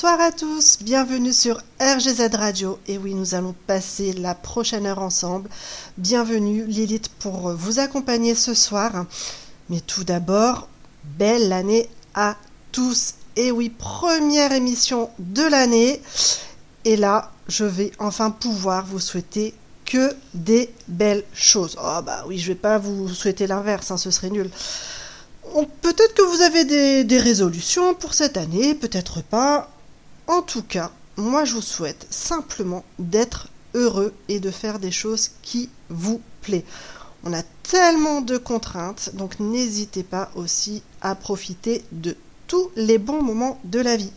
Bonsoir à tous, bienvenue sur RGZ Radio. Et oui, nous allons passer la prochaine heure ensemble. Bienvenue Lilith pour vous accompagner ce soir. Mais tout d'abord, belle année à tous. Et oui, première émission de l'année. Et là, je vais enfin pouvoir vous souhaiter que des belles choses. Oh bah oui, je vais pas vous souhaiter l'inverse, hein, ce serait nul. Peut-être que vous avez des résolutions pour cette année, peut-être pas. En tout cas, moi je vous souhaite simplement d'être heureux et de faire des choses qui vous plaît. On a tellement de contraintes, donc n'hésitez pas aussi à profiter de tous les bons moments de la vie.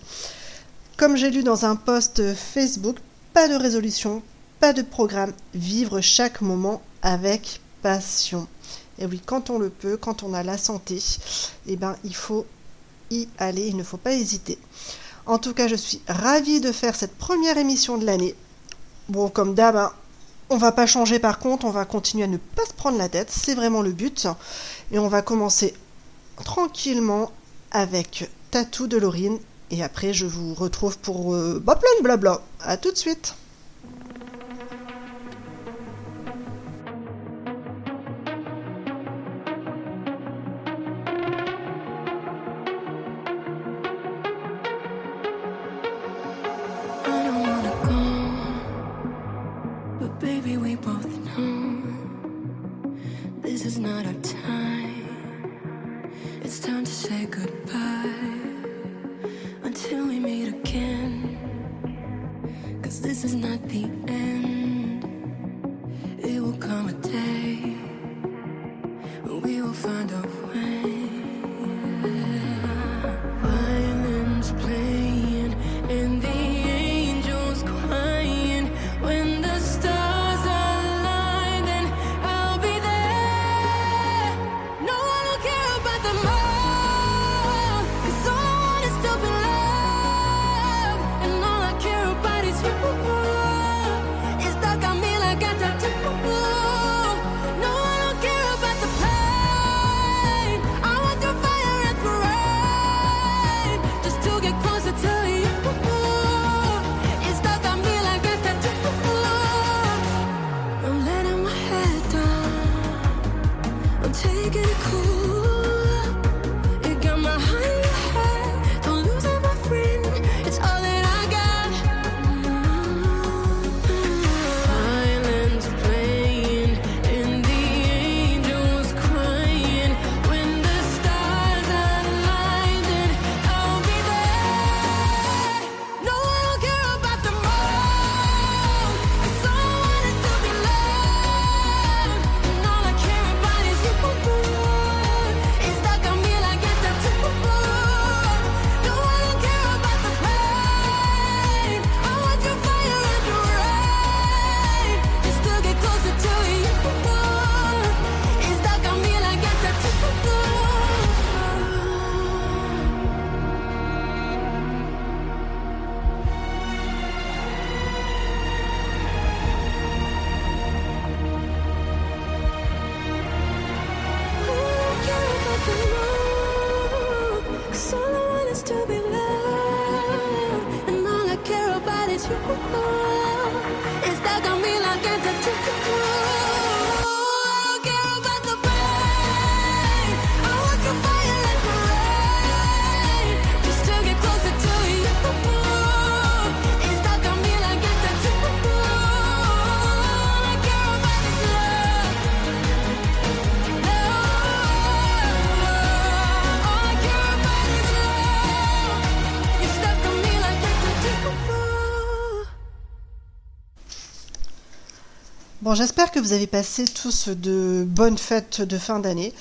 Comme j'ai lu dans un post Facebook, pas de résolution, pas de programme, vivre chaque moment avec passion. Et oui, quand on le peut, quand on a la santé, eh ben, il faut y aller, il ne faut pas hésiter. En tout cas, je suis ravie de faire cette première émission de l'année. Bon, comme d'hab, hein, on va pas changer par contre, on va continuer à ne pas se prendre la tête, c'est vraiment le but. Et on va commencer tranquillement avec Tatou de Laurine. Et après, je vous retrouve pour euh, bah, plein de blabla. À tout de suite. J'espère que vous avez passé tous de bonnes fêtes de fin d'année.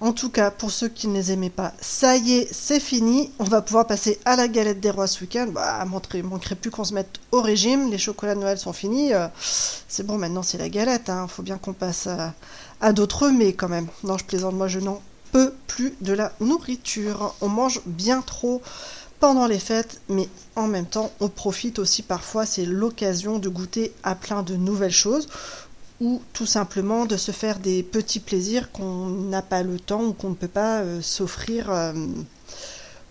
En tout cas, pour ceux qui ne les aimaient pas, ça y est, c'est fini. On va pouvoir passer à la galette des rois ce week-end. Bah, montrer, manquerait plus qu'on se mette au régime. Les chocolats de Noël sont finis. Euh, c'est bon, maintenant c'est la galette. Hein. Faut bien qu'on passe à, à d'autres mais quand même. Non, je plaisante, moi je n'en peux plus de la nourriture. On mange bien trop pendant les fêtes, mais en même temps, on profite aussi parfois. C'est l'occasion de goûter à plein de nouvelles choses ou tout simplement de se faire des petits plaisirs qu'on n'a pas le temps ou qu'on ne peut pas euh, s'offrir euh,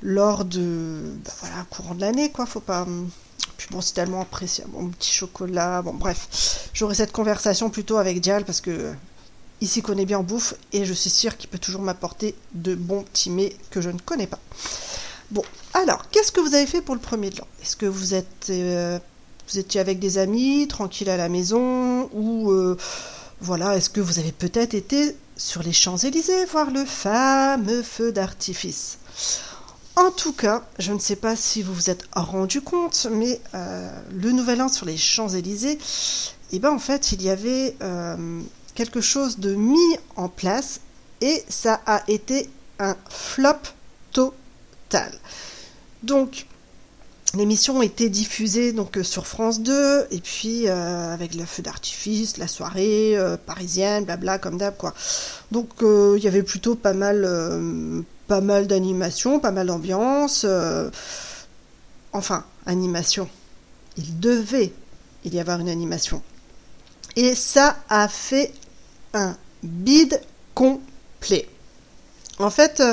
lors de bah, voilà courant de l'année quoi. Faut pas hum, puis bon c'est tellement apprécié bon petit chocolat bon bref. J'aurai cette conversation plutôt avec Dial parce que euh, il s'y connaît bien en bouffe et je suis sûre qu'il peut toujours m'apporter de bons petits mets que je ne connais pas. Bon alors qu'est-ce que vous avez fait pour le premier de l'an? Est-ce que vous êtes vous étiez avec des amis, tranquille à la maison, ou euh, voilà, est-ce que vous avez peut-être été sur les Champs-Élysées voir le fameux feu d'artifice? En tout cas, je ne sais pas si vous vous êtes rendu compte, mais euh, le Nouvel An sur les Champs-Élysées, eh ben en fait, il y avait euh, quelque chose de mis en place et ça a été un flop total. Donc, L'émission était diffusée donc euh, sur France 2 et puis euh, avec le feu d'artifice, la soirée euh, parisienne, blabla comme d'hab quoi. Donc il y avait plutôt pas mal, pas mal d'animation, pas mal d'ambiance. enfin, animation. Il devait il y avoir une animation. Et ça a fait un bide complet. En fait,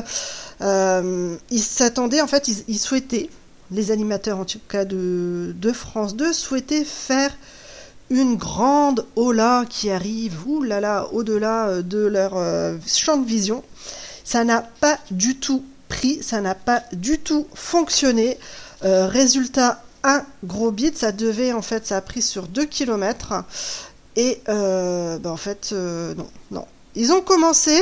ils s'attendaient, en fait, ils souhaitaient les animateurs en tout cas de, France 2 souhaitaient faire une grande hola qui arrive là, au-delà euh, de leur euh, champ de vision. Ça n'a pas du tout pris, ça n'a pas du tout fonctionné. Euh, résultat, un gros bid, ça devait en fait, ça a pris sur 2 km. Et bah, en fait, non, non. Ils ont commencé,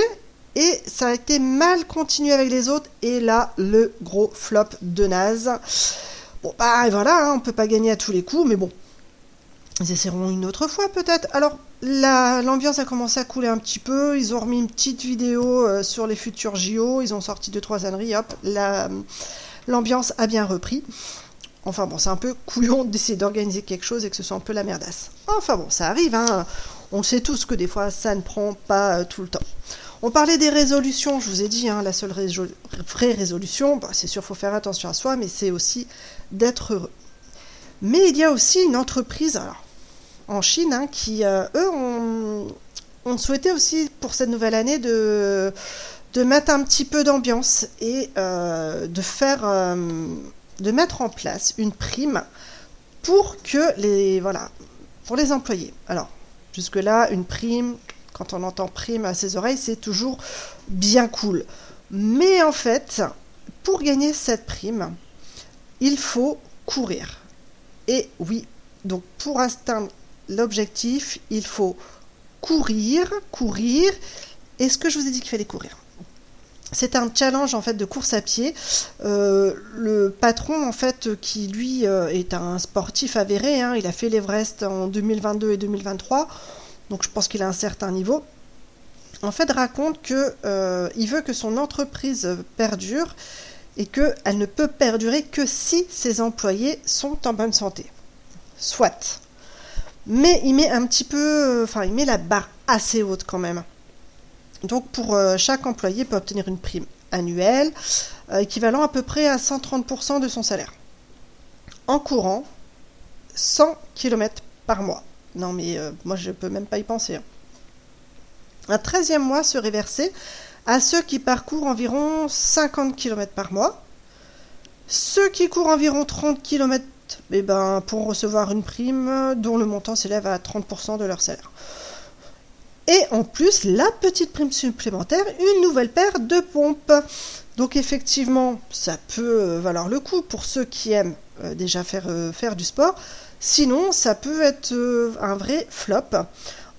et ça a été mal continué avec les autres. Et là, le gros flop de naze. Bon, bah voilà, hein, on peut pas gagner à tous les coups, mais bon. Ils essaieront une autre fois peut-être. Alors, la- l'ambiance a commencé à couler un petit peu. Ils ont remis une petite vidéo euh, sur les futurs JO. Ils ont sorti deux trois âneries. Hop, la- l'ambiance a bien repris. Enfin bon, c'est un peu couillon d'essayer d'organiser quelque chose et que ce soit un peu la merdasse. Enfin bon, ça arrive, hein. On sait tous que des fois, ça ne prend pas euh, tout le temps. On parlait des résolutions, je vous ai dit, hein, la seule vraie résolution, bah, c'est sûr, faut faire attention à soi, mais c'est aussi d'être heureux. Mais il y a aussi une entreprise, en Chine, hein, qui, euh, eux, ont, souhaité aussi, pour cette nouvelle année, de, mettre un petit peu d'ambiance et euh, de faire, euh, mettre en place une prime pour que les, voilà, pour les employés. Alors, jusque-là, une prime, quand on entend prime à ses oreilles, c'est toujours bien cool. Mais en fait, pour gagner cette prime, il faut courir. Et oui, donc pour atteindre l'objectif, il faut courir, courir. Et ce que je vous ai dit qu'il fallait courir. C'est un challenge en fait de course à pied. Euh, le patron en fait qui lui euh, est un sportif avéré, hein, il a fait l'Everest en 2022 et 2023, donc je pense qu'il a un certain niveau. En fait, raconte que euh, il veut que son entreprise perdure et qu'elle ne peut perdurer que si ses employés sont en bonne santé. Soit. Mais il met un petit peu, enfin il met la barre assez haute quand même. Donc pour euh, chaque employé peut obtenir une prime annuelle euh, équivalent à peu près à 130% de son salaire. En courant 100 km par mois. Non mais euh, moi je peux même pas y penser. hein. Un 13e mois serait versé à ceux qui parcourent environ 50 km par mois. Ceux qui courent environ 30 km eh ben, pourront recevoir une prime dont le montant s'élève à 30% de leur salaire. Et en plus, la petite prime supplémentaire, une nouvelle paire de pompes. Donc effectivement, ça peut euh, valoir le coup pour ceux qui aiment euh, déjà faire du sport. Sinon, ça peut être euh, un vrai flop.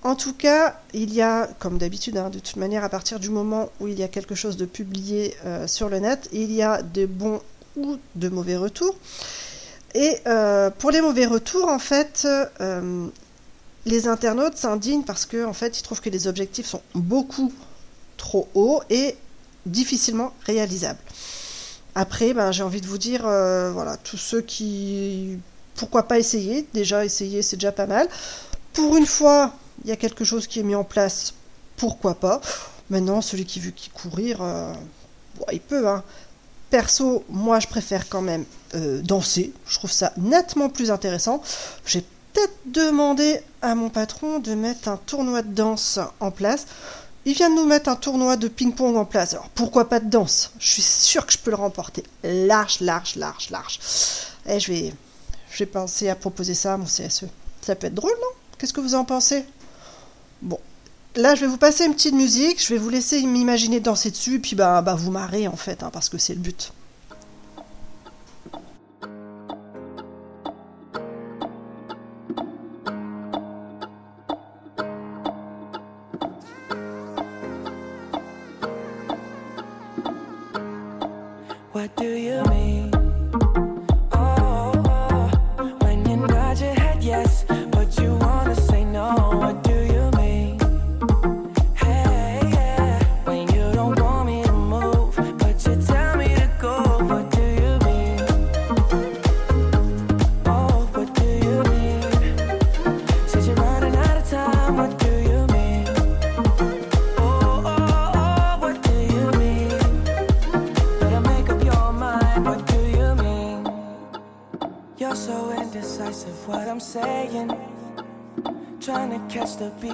En tout cas, il y a, comme d'habitude, hein, de toute manière, à partir du moment où il y a quelque chose de publié euh, sur le net, il y a de bons ou de mauvais retours. Et euh, pour les mauvais retours, en fait, les internautes s'indignent parce que, en fait, ils trouvent que les objectifs sont beaucoup trop hauts et difficilement réalisables. Après, ben, j'ai envie de vous dire, voilà, tous ceux qui, pourquoi pas essayer? Déjà, essayer, c'est déjà pas mal. Pour une fois, il y a quelque chose qui est mis en place, pourquoi pas? Maintenant, celui qui veut qui courir, euh, il peut. Hein. Perso, moi, je préfère quand même euh, danser. Je trouve ça nettement plus intéressant. J'ai peut-être demandé à mon patron de mettre un tournoi de danse en place. Il vient de nous mettre un tournoi de ping-pong en place. Alors pourquoi pas de danse? Je suis sûre que je peux le remporter. Large, large, large, large. Et je vais, je vais penser à proposer ça à mon CSE. Ça peut être drôle, non? Qu'est-ce que vous en pensez? Bon. Là, je vais vous passer une petite musique. Je vais vous laisser m'imaginer danser dessus. Puis, bah, bah vous marrer, en fait, hein, parce que c'est le but.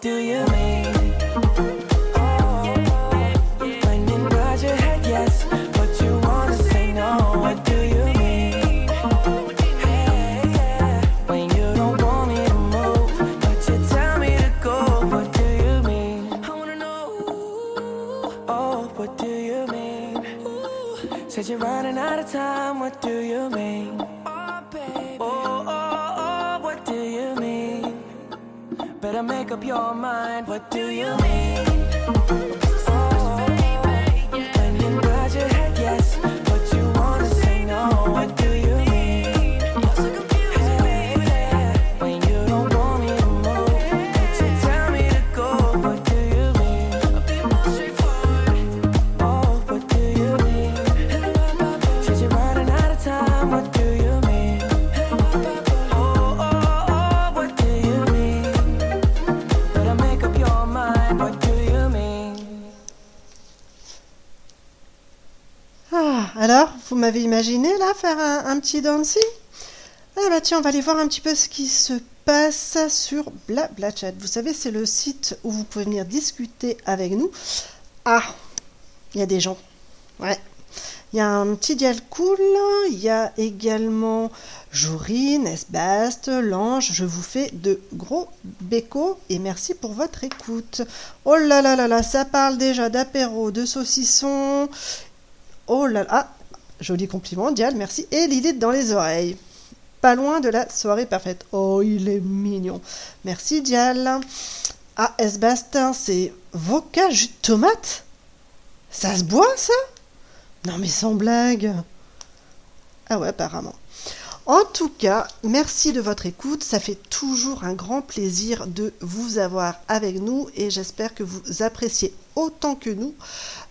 Do you make up your mind. What do you mean? Ah, alors, vous m'avez imaginé là faire un, petit dancing Ah bah tiens, on va aller voir un petit peu ce qui se passe sur BlaBlaChat. Vous savez, c'est le site où vous pouvez venir discuter avec nous. Ah, il y a des gens. Ouais. Il y a un petit dial cool. Il y a également Jorine, Esbast, Lange. Je vous fais de gros bécos et merci pour votre écoute. Oh là là là là, ça parle déjà d'apéro, de saucisson. Oh là là. Ah, joli compliment, Dial, merci. Et Lilith dans les oreilles. Pas loin de la soirée parfaite. Oh, il est mignon. Merci, Dial. Ah, Esbastin, c'est vodka jus de tomate? Ça se boit, ça? Non, mais sans blague. Ah ouais, apparemment. En tout cas, merci de votre écoute. Ça fait toujours un grand plaisir de vous avoir avec nous et j'espère que vous appréciez autant que nous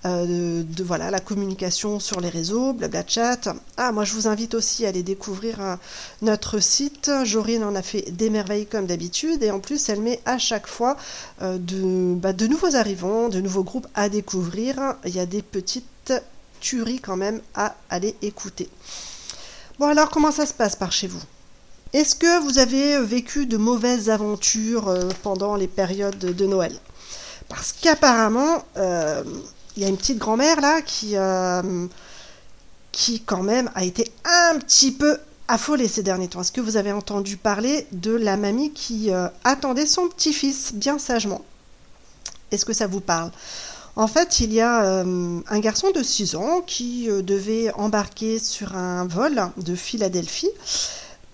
euh, voilà la communication sur les réseaux, blabla chat. Ah, moi je vous invite aussi à aller découvrir euh, notre site. Jorine en a fait des merveilles comme d'habitude et en plus elle met à chaque fois euh, de, bah, de nouveaux arrivants, de nouveaux groupes à découvrir. Il y a des petites tueries quand même à aller écouter. Bon alors comment ça se passe par chez vous? Est-ce que vous avez vécu de mauvaises aventures euh, pendant les périodes de Noël? Parce qu'apparemment, euh, il y a une petite grand-mère là qui, euh, qui quand même a été un petit peu affolée ces derniers temps. Est-ce que vous avez entendu parler de la mamie qui euh, attendait son petit-fils bien sagement? Est-ce que ça vous parle? En fait, il y a un garçon de 6 ans qui devait embarquer sur un vol de Philadelphie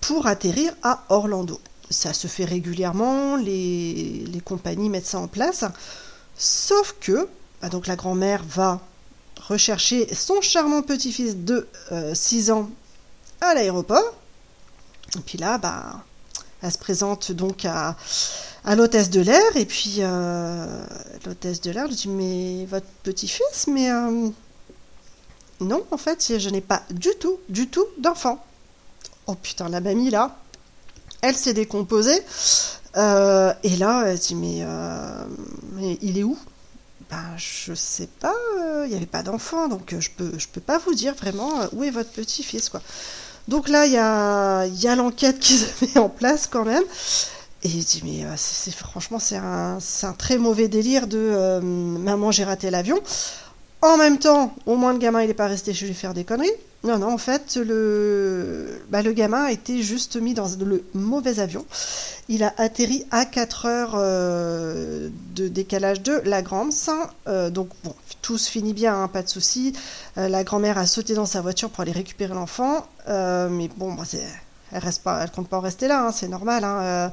pour atterrir à Orlando. Ça se fait régulièrement, les, compagnies mettent ça en place. Sauf que, bah donc la grand-mère va rechercher son charmant petit-fils de 6 ans à l'aéroport. Et puis là, bah, elle se présente donc à, à l'hôtesse de l'air et puis euh, l'hôtesse de l'air lui dit mais votre petit-fils mais euh, non en fait je n'ai pas du tout du tout d'enfant oh putain la mamie là elle s'est décomposée euh, et là elle dit mais, mais il est où? Ben je sais pas il n'y avait pas d'enfant donc je peux je peux pas vous dire vraiment où est votre petit-fils quoi donc là il y a, y a l'enquête qui se met en place quand même et il dit, mais euh, c'est, franchement, c'est un, très mauvais délire de euh, maman, j'ai raté l'avion. En même temps, au moins le gamin, il n'est pas resté chez lui faire des conneries. Non, non, en fait, le, bah, le gamin a été juste mis dans le mauvais avion. Il a atterri à 4 heures euh, de décalage de la Grance. Euh, donc, bon, tout se finit bien, hein, pas de souci. Euh, la grand-mère a sauté dans sa voiture pour aller récupérer l'enfant. mais bon, bah, elle reste pas, compte pas en rester là, hein, c'est normal. Hein.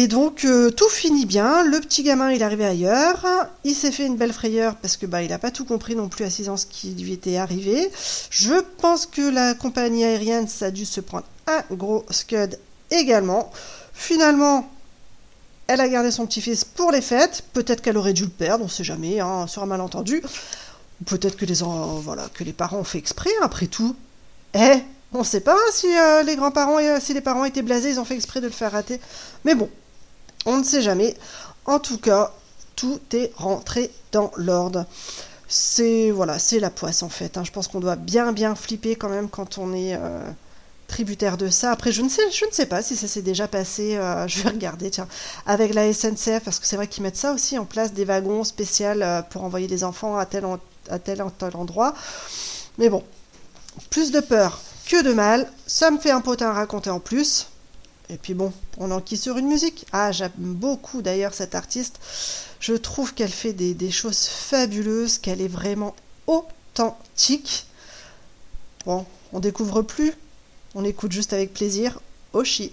Et donc euh, tout finit bien. Le petit gamin il est arrivé ailleurs. Il s'est fait une belle frayeur parce que bah il a pas tout compris non plus à 6 ans ce qui lui était arrivé. Je pense que la compagnie aérienne ça a dû se prendre un gros scud également. Finalement, elle a gardé son petit-fils pour les fêtes. Peut-être qu'elle aurait dû le perdre, on sait jamais, hein, sur un malentendu. Peut-être que les voilà que les parents ont fait exprès. Après tout, eh on ne sait pas si euh, les grands-parents, euh, si les parents étaient blasés, ils ont fait exprès de le faire rater. Mais bon, on ne sait jamais. En tout cas, tout est rentré dans l'ordre. C'est voilà, c'est la poisse en fait. Hein. Je pense qu'on doit bien bien flipper quand même quand on est euh, tributaire de ça. Après, je ne sais, je ne sais pas si ça s'est déjà passé. Euh, je vais regarder, tiens, avec la SNCF parce que c'est vrai qu'ils mettent ça aussi en place des wagons spéciaux euh, pour envoyer les enfants à tel à tel, tel endroit. Mais bon, plus de peur que de mal. Ça me fait un potin à raconter en plus. Et puis bon, on enquille sur une musique. Ah, j'aime beaucoup d'ailleurs cette artiste. Je trouve qu'elle fait des, des choses fabuleuses, qu'elle est vraiment authentique. Bon, on découvre plus. On écoute juste avec plaisir. Oshi.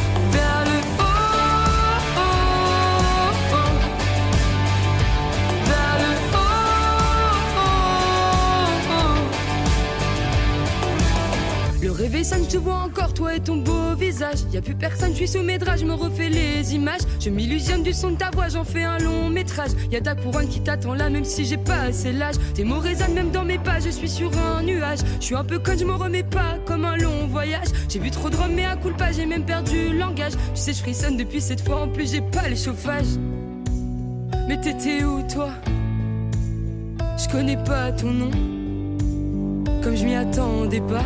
réveil sonne, je te vois encore, toi et ton beau visage. Y a plus personne, je suis sous mes draps, je me refais les images. Je m'illusionne du son de ta voix, j'en fais un long métrage. Y a ta couronne qui t'attend là, même si j'ai pas assez l'âge. Tes mots résonnent même dans mes pas, je suis sur un nuage. Je suis un peu con, je me remets pas comme un long voyage. J'ai bu trop de rhum, mais à coup pas, j'ai même perdu le langage. Tu sais, je frissonne depuis cette fois, en plus j'ai pas le chauffage. Mais t'étais où toi? Je connais pas ton nom, comme je m'y attendais pas.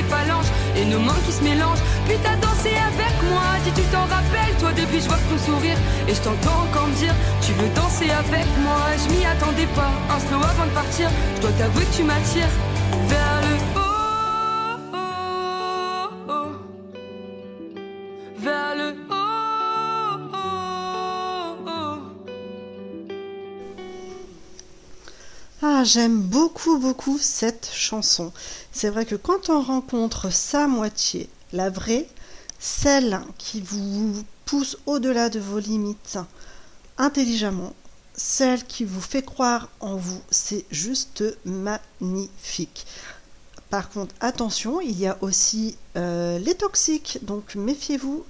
et nos mains qui se mélangent. Puis t'as dansé avec moi, dis tu t'en rappelles toi depuis je vois ton sourire et je t'entends encore me dire, tu veux danser avec moi. Je m'y attendais pas, un slow avant de partir, je dois t'avouer que tu m'attires vers le J'aime beaucoup, beaucoup cette chanson. C'est vrai que quand on rencontre sa moitié, la vraie, celle qui vous pousse au-delà de vos limites intelligemment, celle qui vous fait croire en vous, c'est juste magnifique. Par contre, attention, il y a aussi euh, les toxiques, donc méfiez-vous.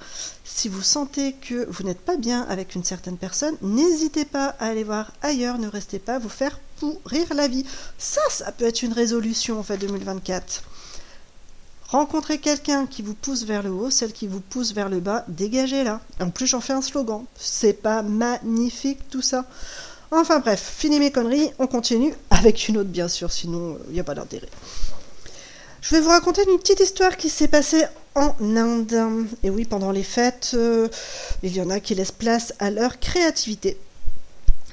Si vous sentez que vous n'êtes pas bien avec une certaine personne, n'hésitez pas à aller voir ailleurs, ne restez pas à vous faire pourrir la vie. Ça, ça peut être une résolution en fait 2024. Rencontrez quelqu'un qui vous pousse vers le haut, celle qui vous pousse vers le bas, dégagez-la. En plus, j'en fais un slogan. C'est pas magnifique tout ça. Enfin bref, fini mes conneries, on continue avec une autre bien sûr, sinon il n'y a pas d'intérêt. Je vais vous raconter une petite histoire qui s'est passée en Inde. Et oui, pendant les fêtes, euh, il y en a qui laissent place à leur créativité.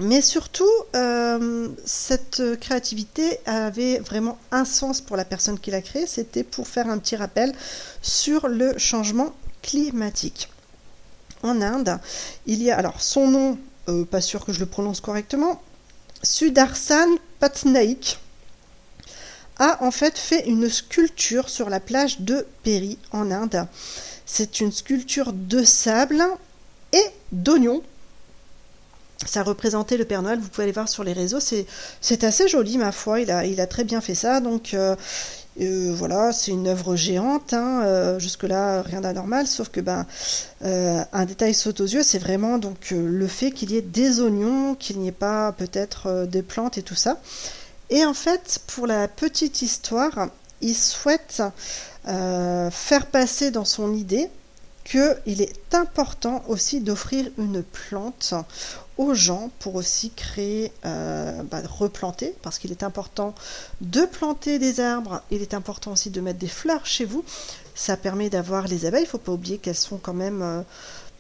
Mais surtout, euh, cette créativité avait vraiment un sens pour la personne qui l'a créée. C'était pour faire un petit rappel sur le changement climatique. En Inde, il y a alors son nom, euh, pas sûr que je le prononce correctement, Sudarsan Patnaik a en fait fait une sculpture sur la plage de Peri en Inde. C'est une sculpture de sable et d'oignons. Ça représentait le Père Noël, vous pouvez aller voir sur les réseaux, c'est, assez joli ma foi, il a, très bien fait ça, donc euh, euh, voilà, c'est une œuvre géante, hein, euh, jusque-là rien d'anormal, sauf que ben, un détail saute aux yeux, c'est vraiment donc le fait qu'il y ait des oignons, qu'il n'y ait pas peut-être des plantes et tout ça. Et en fait, pour la petite histoire, il souhaite faire passer dans son idée qu'il est important aussi d'offrir une plante aux gens pour aussi créer, euh, bah, replanter, parce qu'il est important de planter des arbres, il est important aussi de mettre des fleurs chez vous. Ça permet d'avoir les abeilles, il ne faut pas oublier qu'elles sont quand même euh,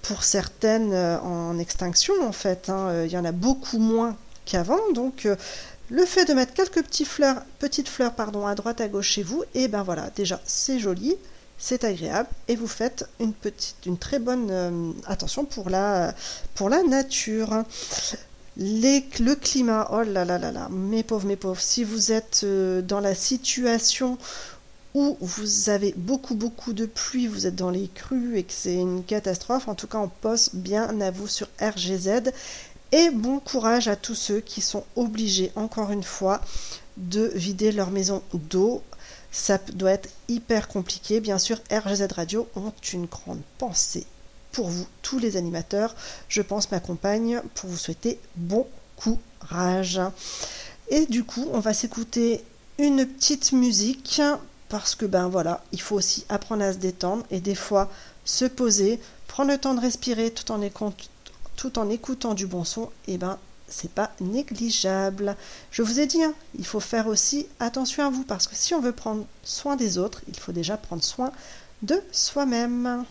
pour certaines euh, en extinction en fait. hein. Il y en a beaucoup moins qu'avant. Donc le fait de mettre quelques petits fleurs, petites fleurs pardon, à droite à gauche chez vous, et ben voilà, déjà c'est joli, c'est agréable et vous faites une petite, une très bonne euh, attention pour la, pour la nature. Les- le climat, oh là là là là, mes pauvres, mes pauvres, si vous êtes euh, dans la situation où vous avez beaucoup beaucoup de pluie, vous êtes dans les crues et que c'est une catastrophe, en tout cas on poste bien à vous sur RGZ. Et bon courage à tous ceux qui sont obligés, encore une fois, de vider leur maison d'eau. Ça doit être hyper compliqué. Bien sûr, RGZ Radio ont une grande pensée pour vous, tous les animateurs. Je pense ma compagne pour vous souhaiter bon courage. Et du coup, on va s'écouter une petite musique parce que ben voilà, il faut aussi apprendre à se détendre et des fois se poser, prendre le temps de respirer tout en, écoutant, tout en écoutant du bon son, et ben c'est pas négligeable. Je vous ai dit, hein, il faut faire aussi attention à vous parce que si on veut prendre soin des autres, il faut déjà prendre soin de soi-même.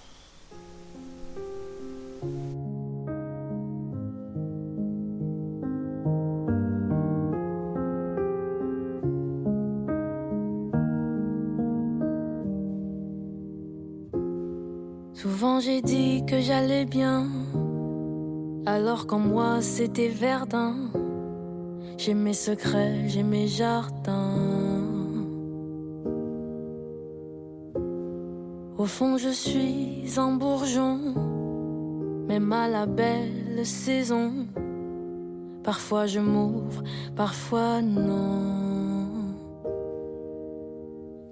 Souvent j'ai dit que j'allais bien, alors qu'en moi c'était verdun. J'ai mes secrets, j'ai mes jardins. Au fond je suis un bourgeon, même à la belle saison. Parfois je m'ouvre, parfois non.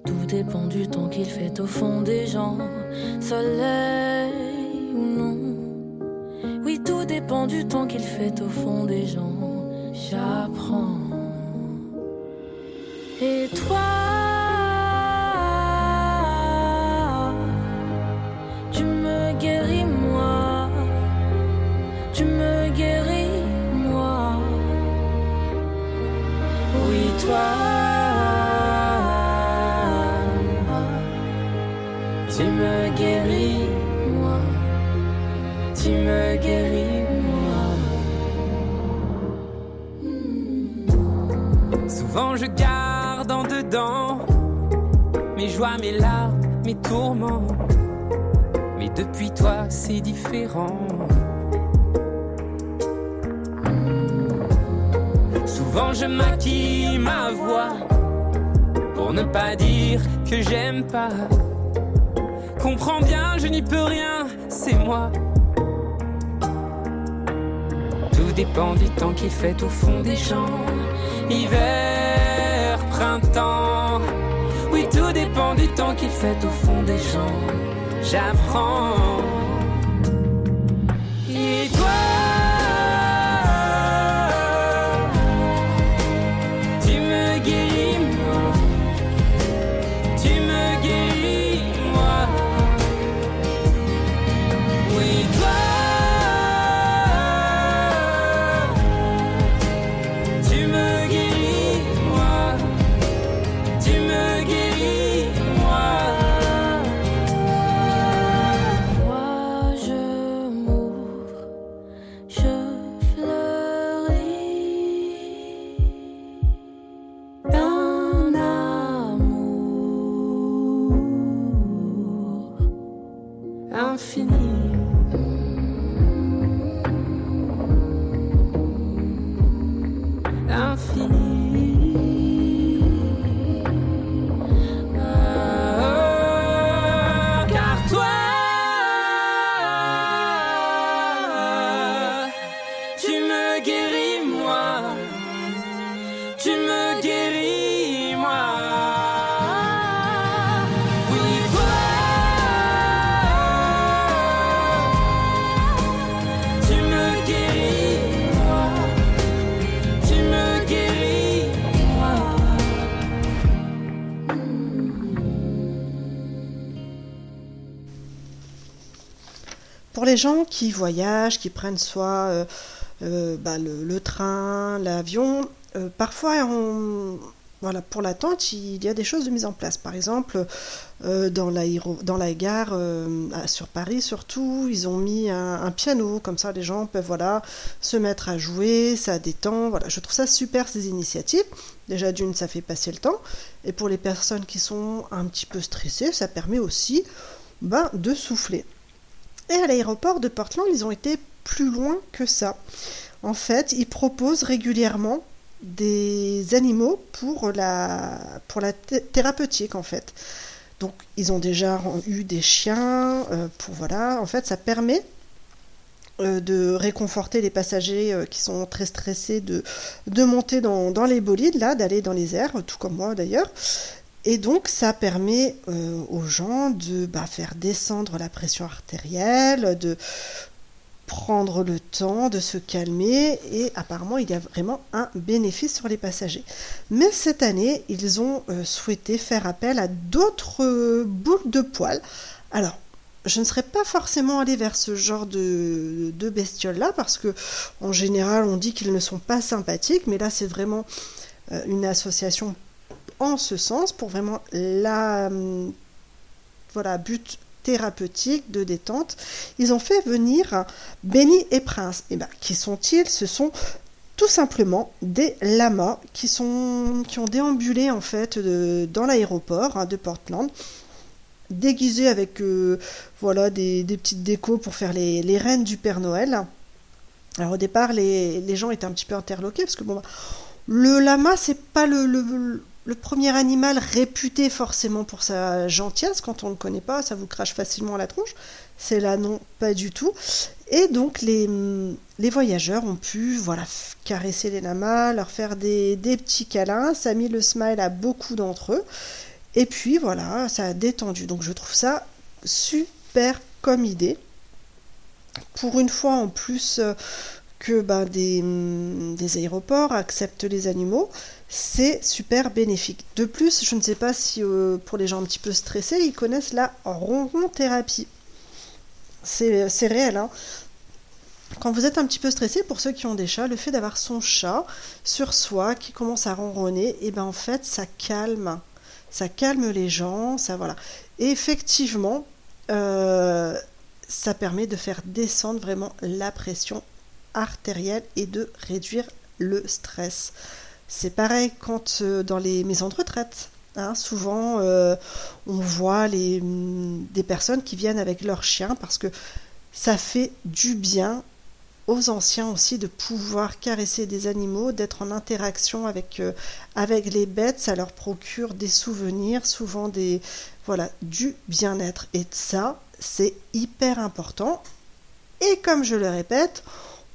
Tout dépend du temps qu'il fait au fond des gens, soleil dépend du temps qu'il fait au fond des gens, j'apprends. Et toi, Souvent je garde en dedans mes joies, mes larmes, mes tourments. Mais depuis toi, c'est différent. Souvent je maquille ma voix pour ne pas dire que j'aime pas. Comprends bien, je n'y peux rien, c'est moi. Tout dépend du temps qu'il fait au fond des champs. Oui, tout dépend du temps qu'il fait au fond des champs. J'apprends. Les gens qui voyagent, qui prennent soit euh, euh, bah, le, train, l'avion, euh, parfois voilà, pour l'attente, il y a des choses de mise en place. Par exemple, dans, la gare sur Paris, surtout, ils ont mis un, un piano, comme ça les gens peuvent voilà, se mettre à jouer, ça détend. Voilà, je trouve ça super ces initiatives. Déjà d'une, ça fait passer le temps. Et pour les personnes qui sont un petit peu stressées, ça permet aussi ben, de souffler. Et à l'aéroport de Portland, ils ont été plus loin que ça. En fait, ils proposent régulièrement des animaux pour la, thérapeutique, en fait. Donc, ils ont déjà eu des chiens, euh, voilà. En fait, ça permet euh, de réconforter les passagers euh, qui sont très stressés de, de monter dans, dans les bolides, là, d'aller dans les airs, tout comme moi d'ailleurs. Et donc, ça permet euh, aux gens de bah, faire descendre la pression artérielle, de prendre le temps de se calmer et apparemment il y a vraiment un bénéfice sur les passagers. Mais cette année, ils ont euh, souhaité faire appel à d'autres boules de poils. Alors, je ne serais pas forcément allée vers ce genre de, de bestioles-là parce que en général on dit qu'ils ne sont pas sympathiques, mais là c'est vraiment euh, une association en ce sens pour vraiment la hum, voilà but thérapeutique de détente. Ils ont fait venir Benny et Prince. Et ben qui sont-ils? Ce sont tout simplement des lamas qui sont qui ont déambulé en fait de- dans l'aéroport hein, de Portland déguisés avec euh, voilà des, petites décos pour faire les, les reines du Père Noël. Alors au départ, les, les gens étaient un petit peu interloqués parce que bon, bah, le lama, c'est pas le premier animal réputé forcément pour sa gentillesse. Quand on ne le connaît pas, ça vous crache facilement à la tronche. C'est là, non, pas du tout. Et donc les, les voyageurs ont pu voilà, caresser les lamas, leur faire des, petits câlins. Ça a mis le smile à beaucoup d'entre eux. Et puis voilà, ça a détendu. Donc je trouve ça super comme idée. Pour une fois en plus euh, que des, hum, des aéroports acceptent les animaux, c'est super bénéfique. De plus, je ne sais pas si euh, pour les gens un petit peu stressés, ils connaissent la ronron thérapie. C'est c'est réel, hein. Quand vous êtes un petit peu stressé, pour ceux qui ont des chats, le fait d'avoir son chat sur soi qui commence à ronronner, et ben en fait ça calme, ça calme les gens, ça voilà. Et effectivement, euh, ça permet de faire descendre vraiment la pression artérielle et de réduire le stress. C'est pareil quand euh, dans les maisons de retraite. hein, souvent, euh, on voit hum, des personnes qui viennent avec leur chien parce que ça fait du bien aux anciens aussi de pouvoir caresser des animaux, d'être en interaction avec, euh, avec les bêtes, ça leur procure des souvenirs, souvent des voilà, du bien-être. Et ça, c'est hyper important. Et comme je le répète,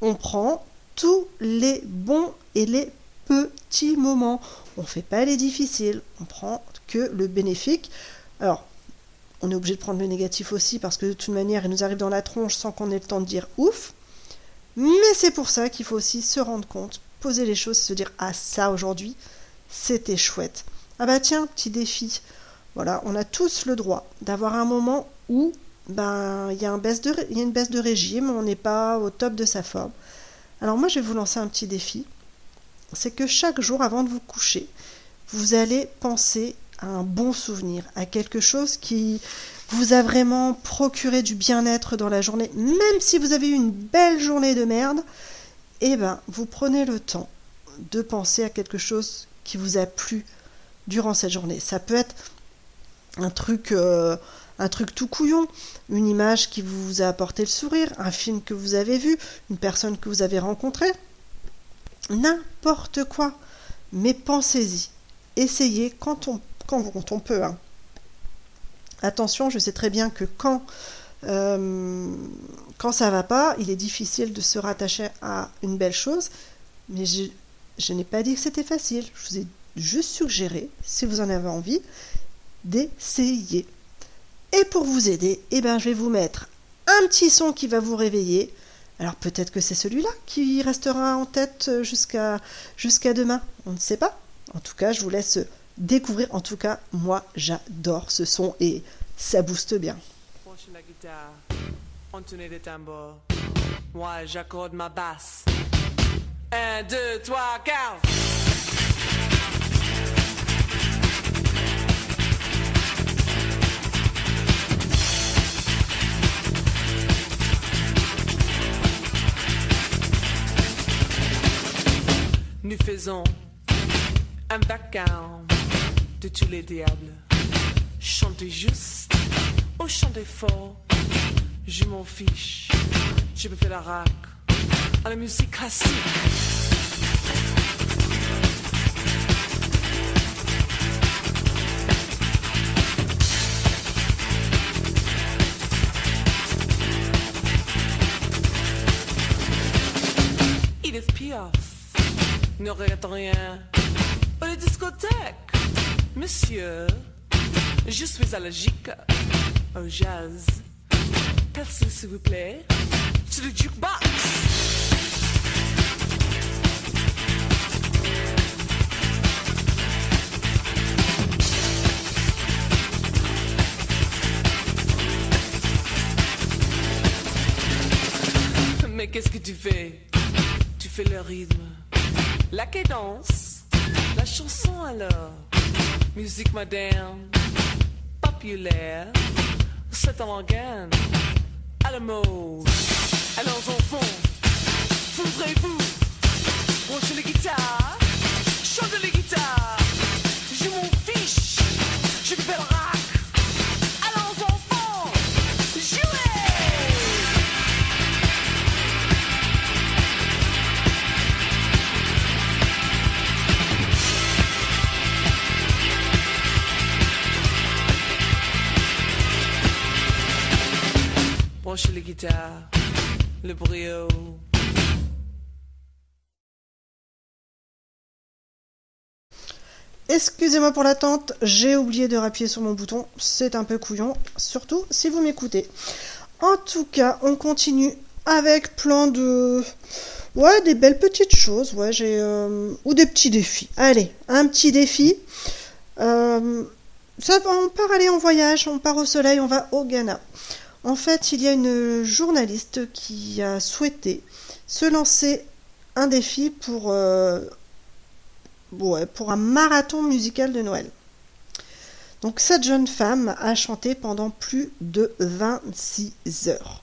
on prend tous les bons et les petits moments. On ne fait pas les difficiles, on prend que le bénéfique. Alors, on est obligé de prendre le négatif aussi parce que de toute manière, il nous arrive dans la tronche sans qu'on ait le temps de dire ouf. Mais c'est pour ça qu'il faut aussi se rendre compte, poser les choses et se dire ah ça aujourd'hui, c'était chouette. Ah bah tiens, petit défi. Voilà, on a tous le droit d'avoir un moment où ben il y a une baisse de régime, on n'est pas au top de sa forme. Alors moi je vais vous lancer un petit défi. C'est que chaque jour avant de vous coucher, vous allez penser à un bon souvenir, à quelque chose qui vous a vraiment procuré du bien-être dans la journée, même si vous avez eu une belle journée de merde, eh ben vous prenez le temps de penser à quelque chose qui vous a plu durant cette journée. Ça peut être un truc, euh, un truc tout couillon, une image qui vous a apporté le sourire, un film que vous avez vu, une personne que vous avez rencontrée, n'importe quoi. Mais pensez-y, essayez quand on, quand, on peut. hein. Attention, je sais très bien que quand, euh, quand ça va pas, il est difficile de se rattacher à une belle chose, mais je, je n'ai pas dit que c'était facile. Je vous ai juste suggéré, si vous en avez envie, d'essayer. Et pour vous aider, eh ben, je vais vous mettre un petit son qui va vous réveiller. Alors peut-être que c'est celui-là qui restera en tête jusqu'à jusqu'à demain. On ne sait pas. En tout cas, je vous laisse découvrir. En tout cas, moi, j'adore ce son et ça booste bien. La guitare, entonner des tambours. Moi, j'accorde ma basse. Un, deux, trois, quatre. Nous faisons un vacarme de tous les diables. Chantez juste ou chantez fort, je m'en fiche. Je peux faire la rac à la musique classique. Edith Piaf ne regrette rien. Aux les discothèques, monsieur, je suis allergique au jazz. Passez, s'il vous plaît, sur le jukebox. Mais qu'est-ce que tu fais? Tu fais le rythme, la cadence, la chanson alors, musique moderne, populaire, c'est organe, à la mode. Alors enfants, ouvrez-vous, branchez les guitares, chantez les guitares, je m'en fiche, je fais le Branchez les guitares, le brio. Excusez-moi pour l'attente, j'ai oublié de rappuyer sur mon bouton, c'est un peu couillon, surtout si vous m'écoutez. En tout cas, on continue avec plein de... Ouais, des belles petites choses, ouais, j'ai... euh, Ou des petits défis. Allez, un petit défi. Euh, Ça, on part aller en voyage, on part au soleil, on va au Ghana. En fait, il y a une journaliste qui a souhaité se lancer un défi pour euh, pour un marathon musical de Noël. Donc cette jeune femme a chanté pendant plus de 26 heures.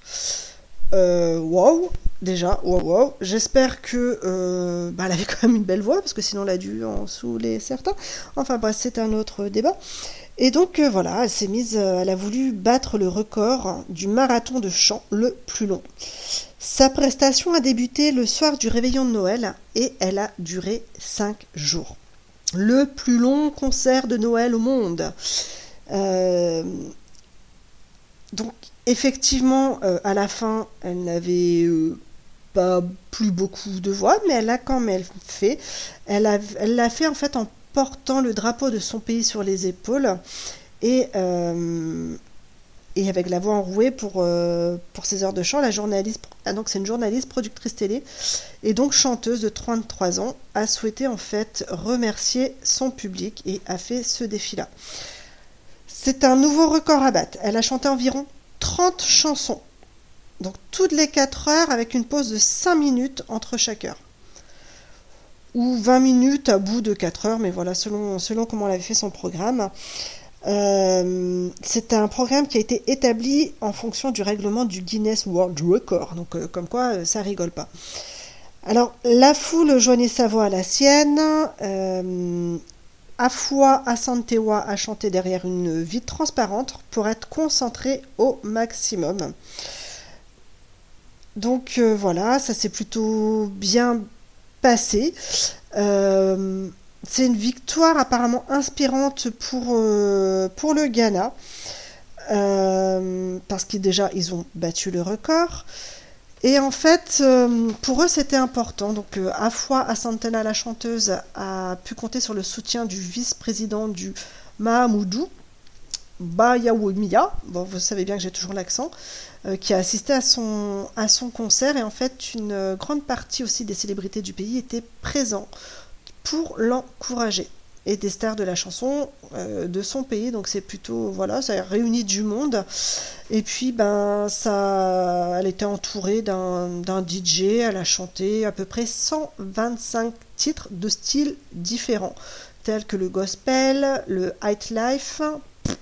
Euh, wow, déjà, wow, wow. J'espère que euh, bah, elle avait quand même une belle voix parce que sinon elle a dû en saouler certains. Enfin bref, c'est un autre débat. Et donc euh, voilà, elle s'est mise, euh, elle a voulu battre le record du marathon de chant le plus long. Sa prestation a débuté le soir du réveillon de Noël et elle a duré 5 jours. Le plus long concert de Noël au monde. Euh, donc effectivement, à la fin, elle n'avait pas plus beaucoup de voix, mais elle a quand même fait. Elle a- elle l'a fait en fait en portant le drapeau de son pays sur les épaules et, euh, avec la voix enrouée pour, euh, pour ses heures de chant. La journaliste, ah, donc c'est une journaliste, productrice télé et donc chanteuse de 33 ans, a souhaité en fait remercier son public et a fait ce défi-là. C'est un nouveau record à battre. Elle a chanté environ 30 chansons. Donc toutes les 4 heures avec une pause de 5 minutes entre chaque heure. Ou 20 minutes à bout de 4 heures, mais voilà, selon, selon comment elle avait fait son programme. Euh, c'est un programme qui a été établi en fonction du règlement du Guinness World Record. Donc euh, comme quoi, euh, ça rigole pas. Alors, la foule joignait sa voix à la sienne. Euh, Afua Asantewa a chanté derrière une vitre transparente pour être concentré au maximum. Donc euh, voilà, ça s'est plutôt bien Euh, c'est une victoire apparemment inspirante pour, euh, pour le Ghana. Euh, parce qu'ils déjà ils ont battu le record. Et en fait, pour eux, c'était important. Donc, euh, Afua la chanteuse, a pu compter sur le soutien du vice-président du Mahamoudou, Bayawemiya, bon, vous savez bien que j'ai toujours l'accent, qui a assisté à son, à son concert. Et en fait, une euh, grande partie aussi des célébrités du pays étaient présents pour l'encourager. Et des stars de la chanson euh, de son pays. Donc, c'est plutôt, voilà, ça a réuni du monde. Et puis, ben, ça, elle était entourée d'un DJ. Elle a chanté à peu près 125 titres de styles différents, tels que le gospel, le high life,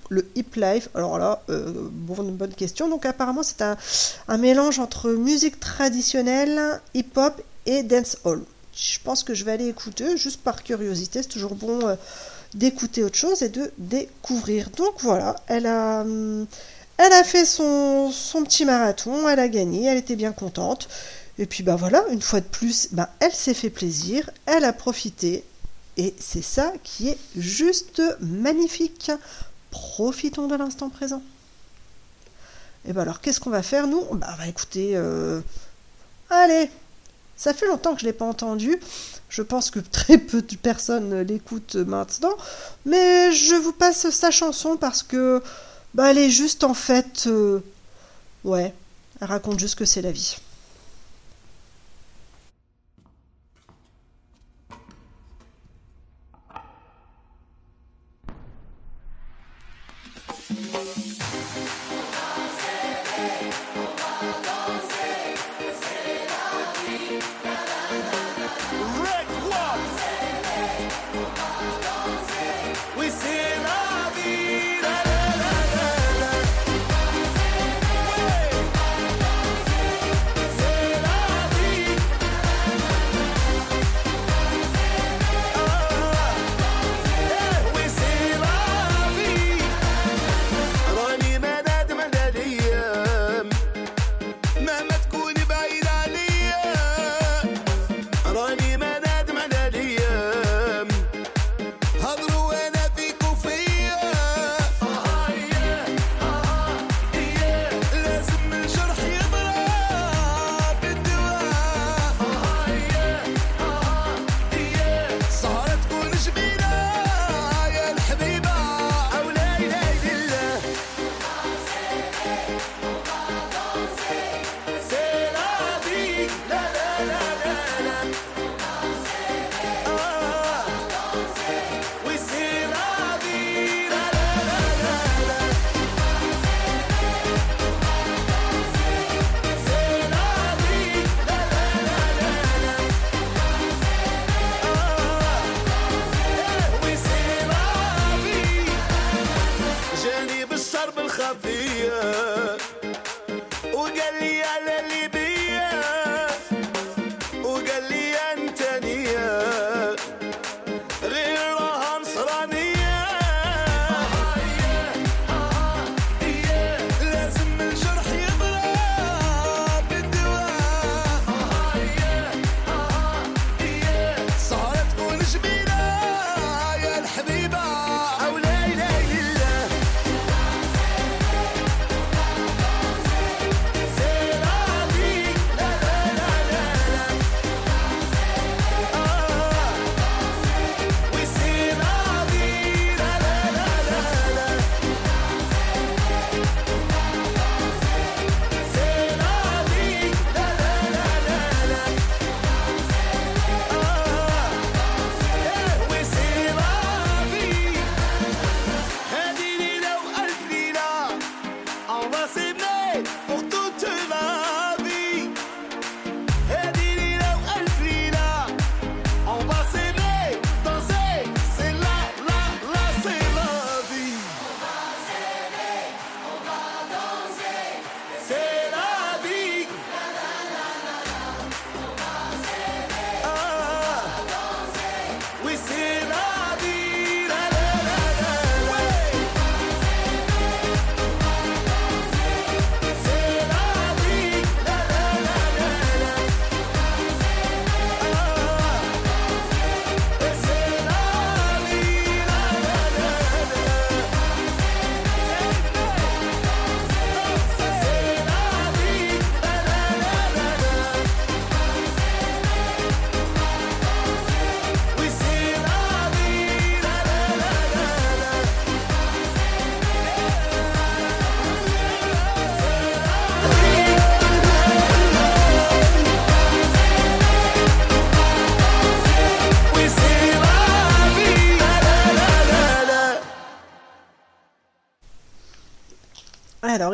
le hip life. Alors là, euh, bonne question. Donc, apparemment, c'est un, mélange entre musique traditionnelle, hip-hop et dancehall. je pense que je vais aller écouter juste par curiosité. C'est toujours bon euh, d'écouter autre chose et de découvrir. Donc voilà, elle a, hum, fait son, son petit marathon, elle a gagné, elle était bien contente. Et puis bah voilà, une fois de plus, bah, elle s'est fait plaisir, elle a profité. Et c'est ça qui est juste magnifique. Profitons de l'instant présent. Et bah alors qu'est-ce qu'on va faire nous? Bah on va écouter. euh, Allez, ça fait longtemps que je ne l'ai pas entendu. Je pense que très peu de personnes l'écoutent maintenant. Mais je vous passe sa chanson parce que bah, elle est juste en fait. euh, Ouais, elle raconte juste que c'est la vie. C'est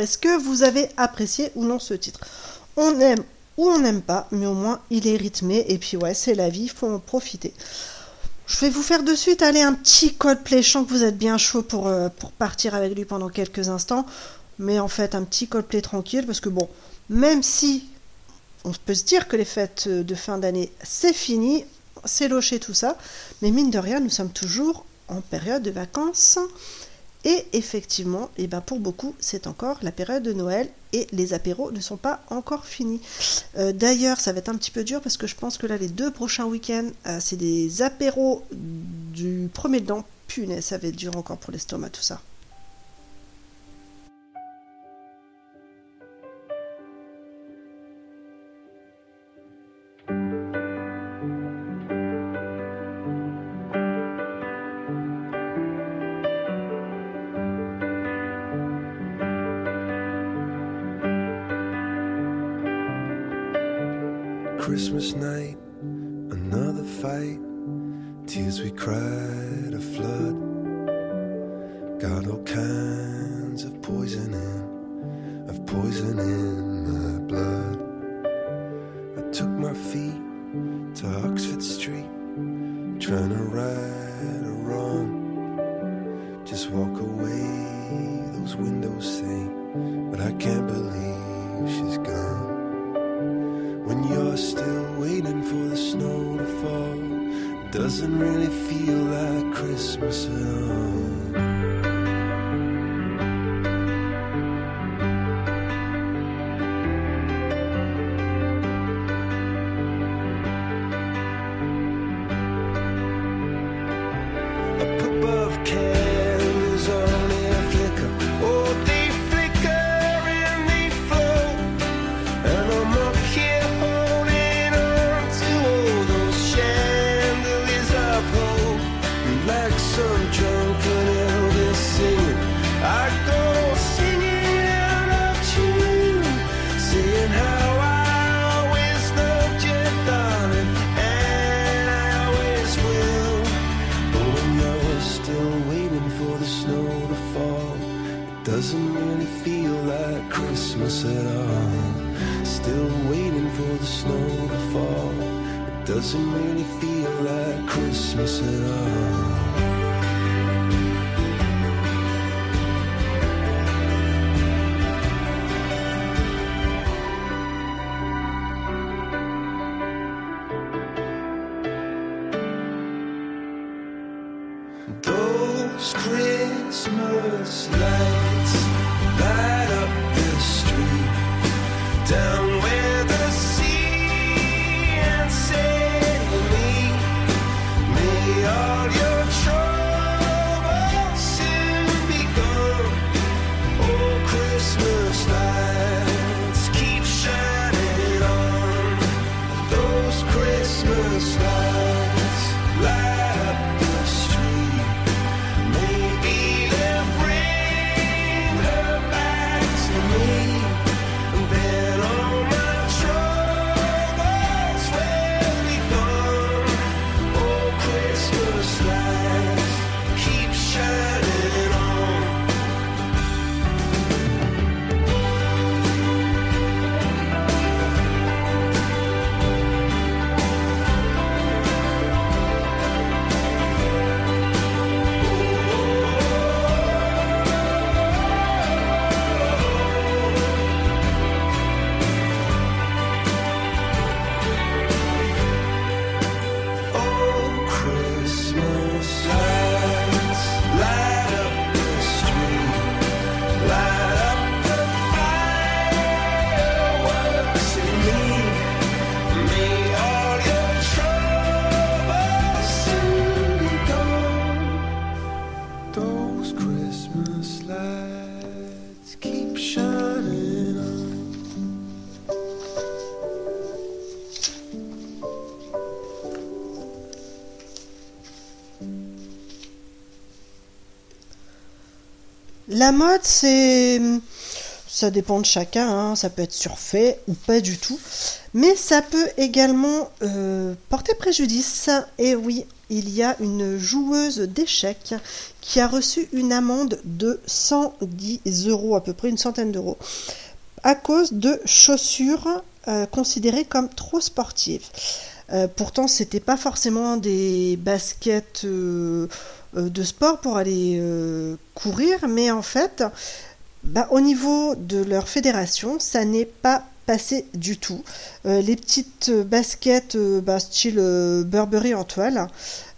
est-ce que vous avez apprécié ou non ce titre? On aime ou on n'aime pas, mais au moins il est rythmé. Et puis ouais, c'est la vie, il faut en profiter. Je vais vous faire de suite aller un petit Coldplay. Je sens que vous êtes bien chaud pour, euh, pour partir avec lui pendant quelques instants. Mais en fait, un petit Coldplay tranquille, parce que bon, même si on peut se dire que les fêtes de fin d'année, c'est fini, c'est loché tout ça, mais mine de rien, nous sommes toujours en période de vacances. Et effectivement, eh ben pour beaucoup, c'est encore la période de Noël et les apéros ne sont pas encore finis. Euh, D'ailleurs, ça va être un petit peu dur parce que je pense que là, les deux prochains week-ends, euh, c'est des apéros du premier dedans. Punaise, ça va être dur encore pour l'estomac, tout ça. Christmas night, another fight. Tears we cried, a flood. Got all kinds of poison in, of poison in my blood. I took my feet to Oxford Street, trying to right a wrong. Just walk away, down where La mode, c'est. Ça dépend de chacun, hein. ça peut être surfait ou pas du tout. Mais ça peut également euh, porter préjudice. Et oui, il y a une joueuse d'échecs qui a reçu une amende de 110 euros, à peu près une centaine d'euros, à cause de chaussures euh, considérées comme trop sportives. Euh, pourtant, c'était pas forcément des baskets de sport pour aller euh, courir, mais en fait, bah, au niveau de leur fédération, ça n'est pas passé du tout. Euh, les petites euh, baskets euh, bah, style euh, Burberry en toile,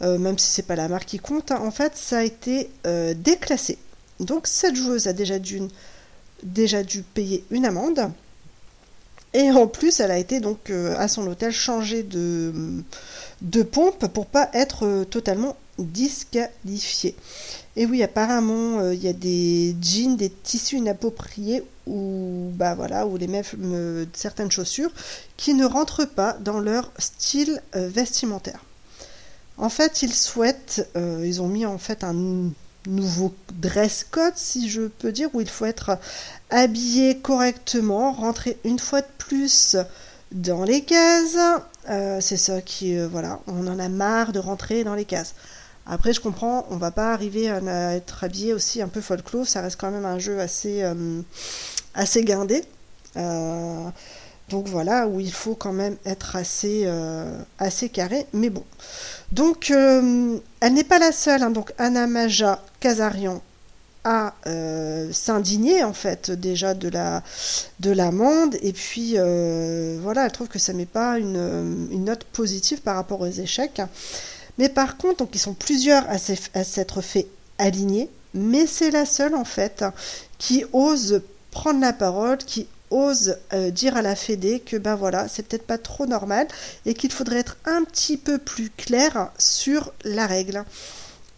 euh, même si c'est pas la marque qui compte, hein, en fait, ça a été euh, déclassé. Donc cette joueuse a déjà dû, déjà dû payer une amende. Et en plus, elle a été donc euh, à son hôtel changée de, de pompe pour pas être euh, totalement disqualifiée. Et oui, apparemment, euh, il y a des jeans, des tissus inappropriés ou bah voilà, ou les meufs me- certaines chaussures qui ne rentrent pas dans leur style euh, vestimentaire. En fait, ils souhaitent, euh, ils ont mis en fait un nou- nouveau dress code, si je peux dire, où il faut être habillé correctement, rentrer une fois de plus dans les cases. Euh, c'est ça qui, euh, voilà, on en a marre de rentrer dans les cases. Après, je comprends, on va pas arriver à, être habillé aussi un peu folklore, ça reste quand même un jeu assez, euh, assez guindé. Euh, donc voilà, où il faut quand même être assez, euh, assez carré, mais bon. Donc, elle n'est pas la seule, hein, donc Anna Maja Kazarian à s'indigner en fait déjà de la de l'amende et puis voilà elle trouve que ça met pas une, une note positive par rapport aux échecs mais par contre donc ils sont plusieurs à s'être fait aligner mais c'est la seule en fait qui ose prendre la parole qui ose euh, dire à la Fédé que ben voilà c'est peut-être pas trop normal et qu'il faudrait être un petit peu plus clair sur la règle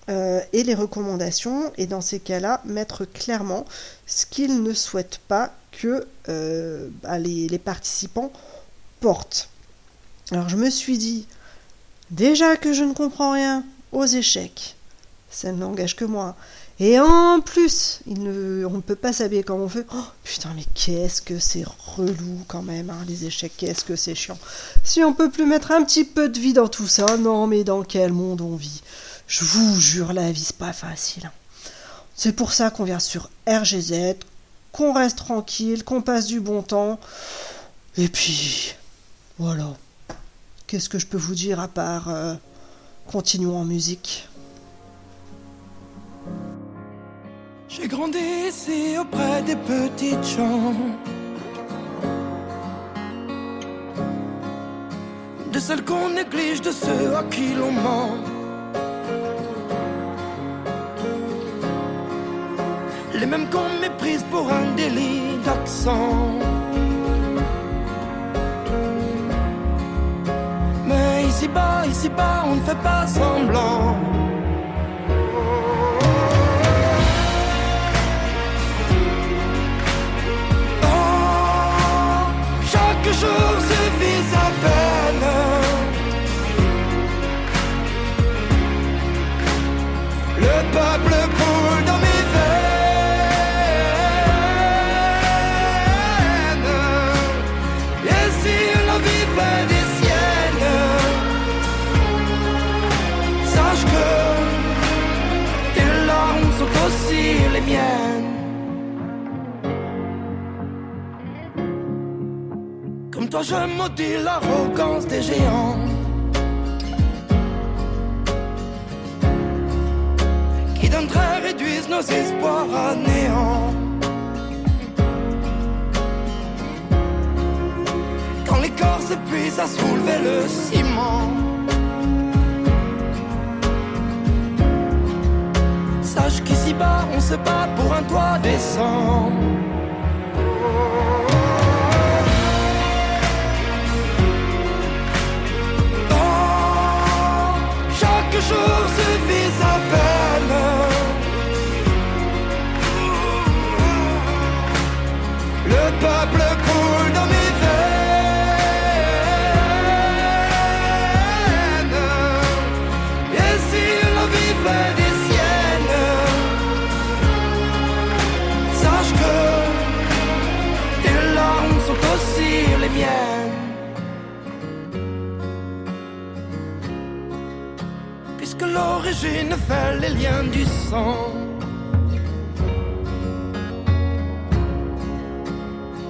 euh, et les recommandations, et dans ces cas-là, mettre clairement ce qu'ils ne souhaitent pas que euh, bah, les participants portent. Alors je me suis dit, déjà que je ne comprends rien aux échecs, ça ne n'engage que moi. Et en plus, on ne peut pas s'habiller comme on veut. Oh, putain, mais qu'est-ce que c'est relou quand même, hein, les échecs, qu'est-ce que c'est chiant. Si on peut plus mettre un petit peu de vie dans tout ça, non mais dans quel monde on vit? Je vous jure, la vie, c'est pas facile. hein. C'est pour ça qu'on vient sur RGZ, qu'on reste tranquille, qu'on passe du bon temps. Et puis, voilà. Qu'est-ce que je peux vous dire à part euh, continuons en musique? J'ai grandi ici auprès des petites gens. De celles qu'on néglige, de ceux à qui l'on ment. Les mêmes qu'on méprise pour un délit d'accent. Mais ici-bas, ici-bas, on ne fait pas semblant. Oh, chaque jour je maudis l'arrogance des géants. Qui d'un trait réduisent nos espoirs à néant. Quand les corps s'épuisent à soulever le ciment. Sache qu'ici-bas, on se bat pour un toit décent. Fait les liens du sang.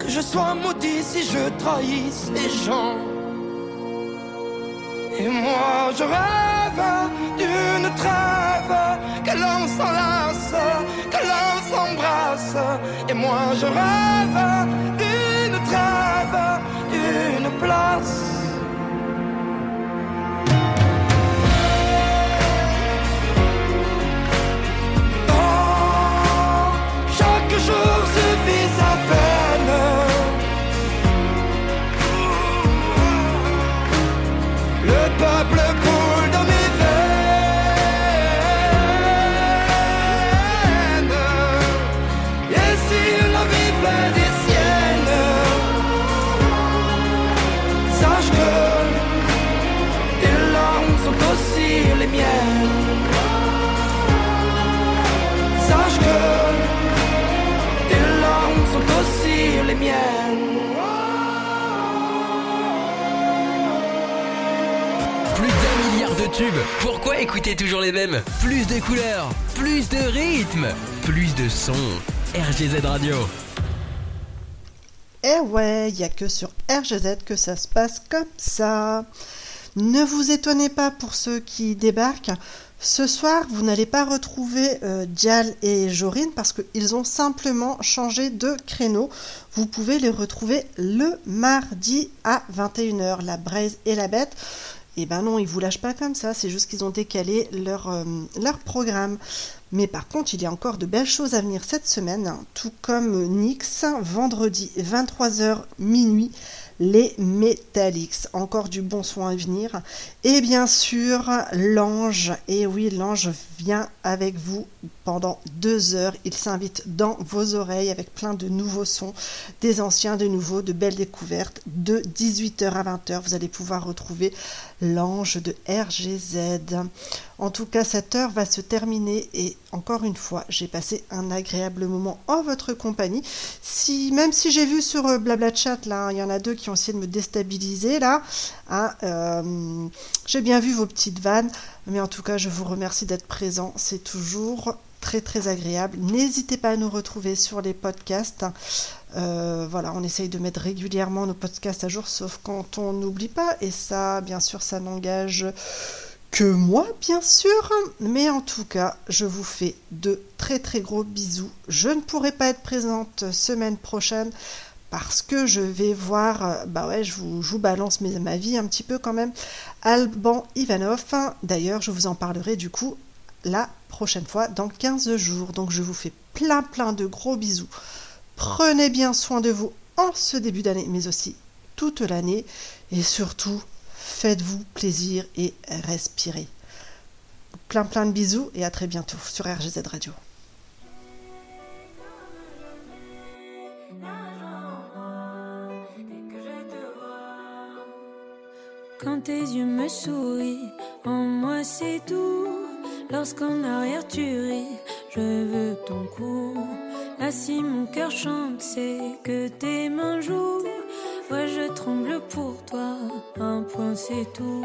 Que je sois maudit si je trahisse les gens. Et moi je rêve d'une trêve, que l'on s'enlace, que l'on s'embrasse. Et moi je rêve d'une trêve, place. Pourquoi écouter toujours les mêmes? Plus de couleurs, plus de rythme, plus de sons. RGZ Radio. Eh ouais, il n'y a que sur RGZ que ça se passe comme ça. Ne vous étonnez pas pour ceux qui débarquent. Ce soir, vous n'allez pas retrouver euh, Dial et Jorine parce qu'ils ont simplement changé de créneau. Vous pouvez les retrouver le mardi à 21h, la braise et la bête. Et ben non, ils vous lâchent pas comme ça, c'est juste qu'ils ont décalé leur, euh, leur programme. Mais par contre, il y a encore de belles choses à venir cette semaine, tout comme Nix, vendredi 23h minuit, les Metallics. Encore du bon soin à venir. Et bien sûr, l'ange. Et oui, l'ange vient avec vous pendant deux heures. Il s'invite dans vos oreilles avec plein de nouveaux sons, des anciens, des nouveaux, de belles découvertes. De 18h à 20h, vous allez pouvoir retrouver l'ange de RGZ. En tout cas, cette heure va se terminer et encore une fois, j'ai passé un agréable moment en votre compagnie. Même si j'ai vu sur euh, Blabla Chat, là, il y en a deux qui ont essayé de me déstabiliser, là, hein, euh, j'ai bien vu vos petites vannes, mais en tout cas, je vous remercie d'être présent. C'est toujours très très agréable. N'hésitez pas à nous retrouver sur les podcasts. Euh, voilà, on essaye de mettre régulièrement nos podcasts à jour, sauf quand on n'oublie pas. Et ça, bien sûr, ça n'engage que moi, bien sûr. Mais en tout cas, je vous fais de très très gros bisous. Je ne pourrai pas être présente semaine prochaine parce que je vais voir, bah ouais, je vous, balance ma vie un petit peu quand même, Alban Ivanov. D'ailleurs, je vous en parlerai du coup la prochaine fois dans 15 jours. Donc je vous fais plein plein de gros bisous. Prenez bien soin de vous en ce début d'année, mais aussi toute l'année. Et surtout, faites-vous plaisir et respirez. Plein plein de bisous et à très bientôt sur RGZ Radio. Quand tes yeux me sourient, en moi c'est tout. Lorsqu'en arrière tu ris, je veux ton cou. Là si mon cœur chante, c'est que tes mains jouent. Moi je tremble pour toi, un point c'est tout.